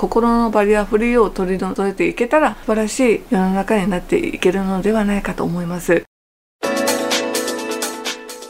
心のバリアフリーを取り除いていけたら素晴らしい世の中になっていけるのではないかと思います。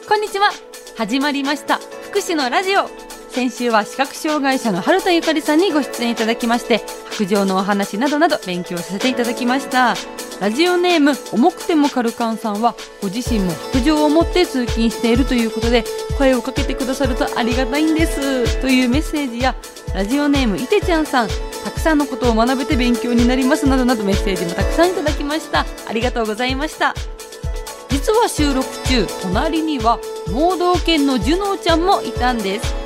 こんにちは。始まりました。福祉のラジオ。先週は視覚障害者の春田ゆかりさんにご出演いただきまして白状のお話などなど勉強させていただきました。ラジオネーム重くてもカルカンさんはご自身も白状を持って通勤しているということで声をかけてくださるとありがたいんです。というメッセージやラジオネームいてちゃんさんたくさんのことを学べて勉強になりますなどなどメッセージもたくさんいただきました。ありがとうございました。実は収録中隣には盲導犬のジュノーちゃんもいたんです。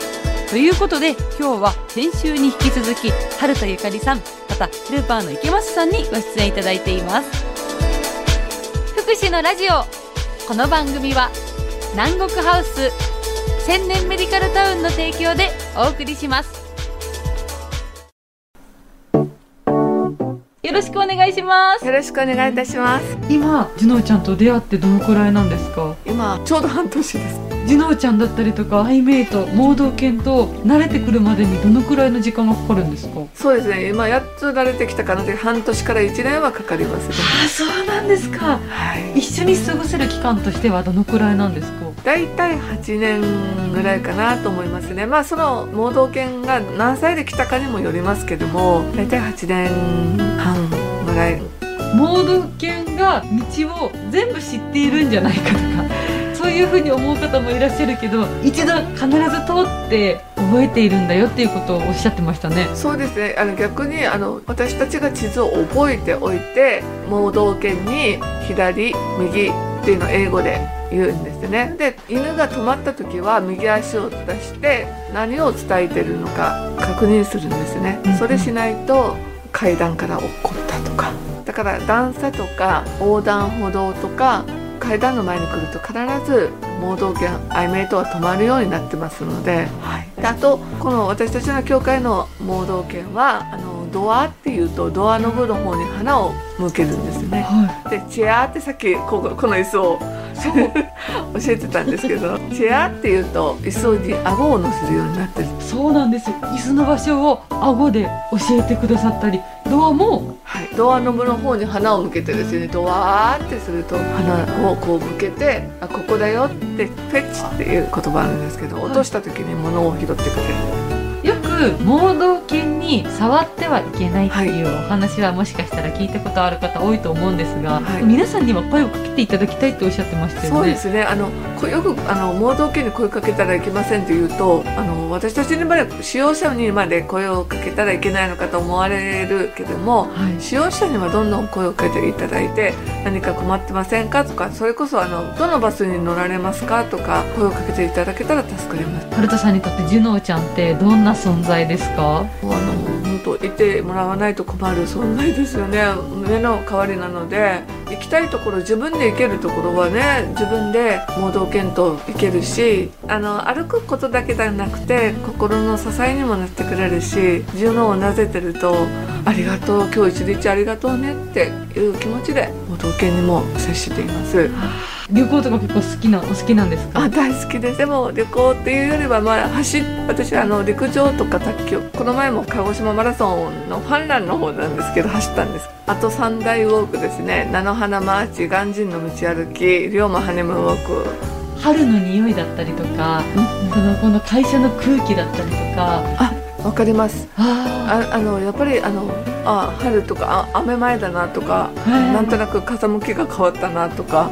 ということで今日は先週に引き続き春田ゆかりさんまたヘルパーの池松さんにご出演いただいています。福祉のラジオこの番組は南国ハウス千年メディカルタウンの提供でお送りします。よろしくお願いします。よろしくお願いいたします。今ジュノーちゃんと出会ってどのくらいなんですか？今ちょうど半年です。ジュノーちゃんだったりとかアイメイト盲導犬と慣れてくるまでにどのくらいの時間がかかるんですか？そうですね。今やっと慣れてきたかなで半年から1年はかかります。ねあそうなんですか。はい。一緒に過ごせる期間としてはどのくらいなんですか？大体8年ぐらいかなと思いますね。まあその盲導犬が何歳で来たかにもよりますけども大体8年半ぐらい盲導犬が道を全部知っているんじゃないかとかそういうふうに思う方もいらっしゃるけど一度必ず通って覚えているんだよっていうことをおっしゃってましたね。そうですね。あの逆にあの私たちが地図を覚えておいて盲導犬に左右っていうのを英語で言うんですね。で犬が止まった時は右足を出して何を伝えてるのか確認するんですね。うんうん。それしないと階段から落っこったとか。だから段差とか横断歩道とか階段の前に来ると必ず盲導犬アイメイトは止まるようになってますので,、はい、であとこの私たちの教会の盲導犬はあのドアっていうとドアノブの方に花を向けるんですね。はでチェアってさっきこここの椅子を 教えてたんですけどチェアっていうと椅子に顎を乗せるようになってる。いそうなんですよ。椅子の場所を顎で教えてくださったりドアもはい、ドアノブの方に花を向けてですね。ドワーってすると花をこう向けてあここだよってフェッチっていう言葉あるんですけど落とした時に物を拾ってくれるよく盲導犬に触ってはいけないっていうお話はもしかしたら聞いたことある方多いと思うんですが、はい皆さんには声をかけていただきたいっておっしゃってましたよね。そうですねあのこよくあの盲導犬に声かけたらいけませんと言うとあの私たちにまで使用者にまで声をかけたらいけないのかと思われるけどもはい使用者にはどんどん声をかけていただいて何か困ってませんかとかそれこそあのどのバスに乗られますかとか声をかけていただけたら助かります。春田さんにとってジュノーちゃんってどんな存在ですか？あの本当いてもらわないと困る存在ですよね目の代わりなので行きたいところ自分で行けるところはね自分で盲導犬と行けるしあの歩くことだけじゃなくて心の支えにもなってくれるし順応をなぜてると「ありがとう今日一日ありがとうね」っていう気持ちで盲導犬にも接しています。旅行とか結構好きなお好きなんですか？あ大好きです。でも旅行っていうよりはまあ走っ私あの陸上とか卓球この前も鹿児島マラソンのファンランの方なんですけど走ったんです。あと三大ウォークですね。菜の花マーチ鑑真の道歩き龍馬ハネムウォーク。春の匂いだったりとか、そのこの会社の空気だったりとか。わかります。あああのやっぱりあのあ春とかあ雨前だなとかなんとなく風向きが変わったなとか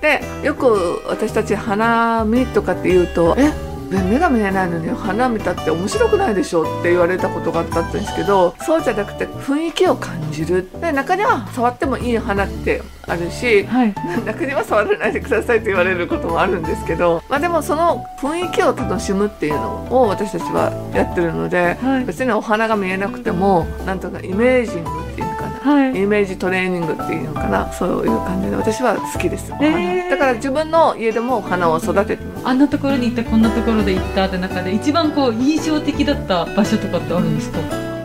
でよく私たち花見とかって言うと「え目が見えないのに花見たって面白くないでしょ」って言われたことがあったんですけどそうじゃなくて雰囲気を感じる。で中には触ってもいい花ってあるしはい。中には触らないでくださいと言われることもあるんですけど、まあ、でもその雰囲気を楽しむっていうのを私たちはやってるのではい。別にお花が見えなくてもなんとかイメージングっていうのかな。はい。イメージトレーニングっていうのかな。そういう感じで私は好きです、お花。へーだから自分の家でもお花を育ててあんなところに行ったこんなところで行ったって中で一番こう印象的だった場所とかってあるんですか？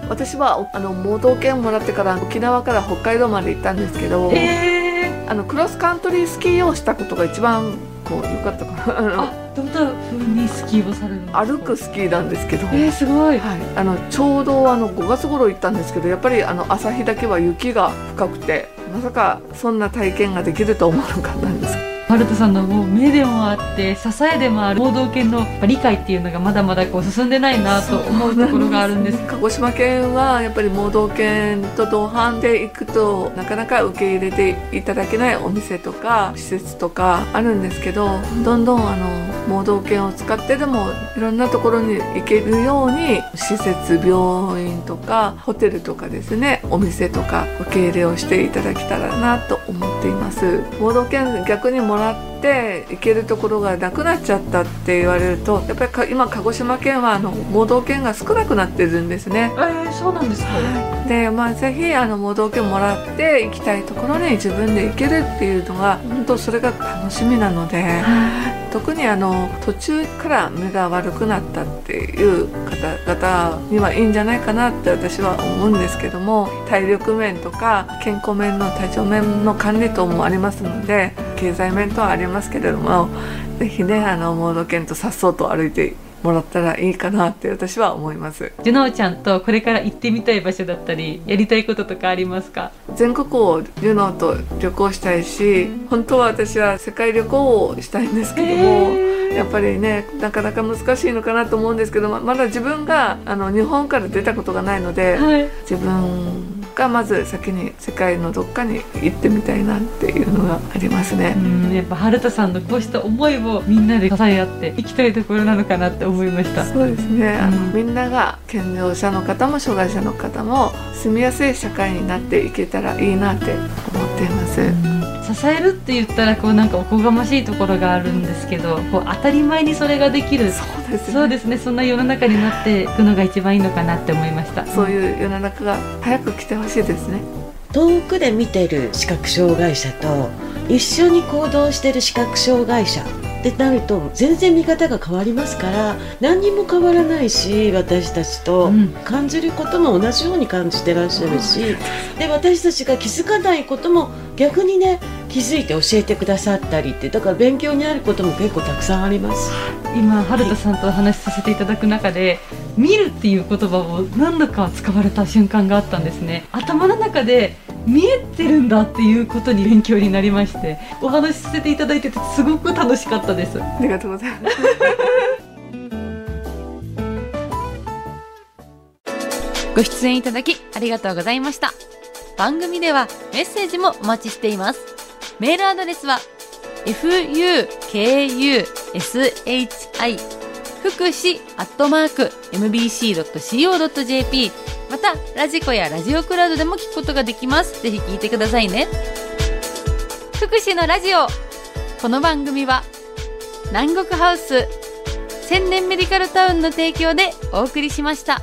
私はあの盲導犬をもらってから沖縄から北海道まで行ったんですけど、えあのクロスカントリースキーをしたことが一番こう良かったかなに何スキーをされる歩くスキーなんですけど、えー、すごい。はい、あのちょうどあの5月頃行ったんですけどやっぱりあの朝日だけは雪が深くてまさかそんな体験ができると思わなかったんですマルトさんのもう目でもあって支えでもある盲導犬の理解っていうのがまだまだこう進んでないなと思うところがあるんです。鹿児島県はやっぱり盲導犬と同伴で行くとなかなか受け入れていただけないお店とか施設とかあるんですけどどんどんあの盲導犬を使ってでもいろんなところに行けるように施設病院とかホテルとかですねお店とか受け入れをしていただけたらなと思っています。盲導犬逆にもらって行けるところがなくなっちゃったって言われるとやっぱりか今鹿児島県はあの盲導犬が少なくなってるんですね。えー、そうなんですか？でまあぜひあの盲導犬もらって行きたいところに自分で行けるっていうのが本当それが楽しみなので特にあの途中から目が悪くなったっていう方々にはいいんじゃないかなって私は思うんですけども体力面とか健康面の体調面の管理等もありますので経済面とはありますけれども是非ねあの盲導犬とさっそうと歩いてもらったらいいかなって私は思います。ジュノーちゃんとこれから行ってみたい場所だったりやりたいこととかありますか？全国をユノーと旅行したいし本当は私は世界旅行をしたいんですけどもやっぱりねなかなか難しいのかなと思うんですけどままだ自分があの日本から出たことがないのではい。自分がまず先に世界のどっかに行ってみたいなっていうのがありますねう。んやっぱ春田さんのこうした思いをみんなで支え合って行きたいところなのかなって思いましたそうですね、あのうんみんなが健常者の方も障害者の方も住みやすい社会になっていけたらいいなって思っています。支えるって言ったらこうなんかおこがましいところがあるんですけどこう当たり前にそれができるそうですね。そうですね。そんな世の中になっていくのが一番いいのかなって思いました。そういう世の中が早く来てほしいですね。遠くで見てる視覚障害者と一緒に行動してる視覚障害者ってなると全然見方が変わりますから何にも変わらないし私たちと、うん。感じることも同じように感じてらっしゃるしで私たちが気づかないことも逆にね気づいて教えてくださったりってだから勉強になることも結構たくさんあります。今春田さんとお話しさせていただく中で見るっていう言葉を何度か使われた瞬間があったんですね。頭の中で見えてるんだっていうことに勉強になりましてお話しさせていただいててすごく楽しかったですありがとうございます。ご出演いただきありがとうございました。番組ではメッセージもお待ちしています。メールアドレスは fukushi 福祉アットマーク mbc.co.jp また、ラジコやラジオクラウドでも聞くことができます。ぜひ聞いてくださいね。福祉のラジオこの番組は南国ハウス千年メディカルタウンの提供でお送りしました。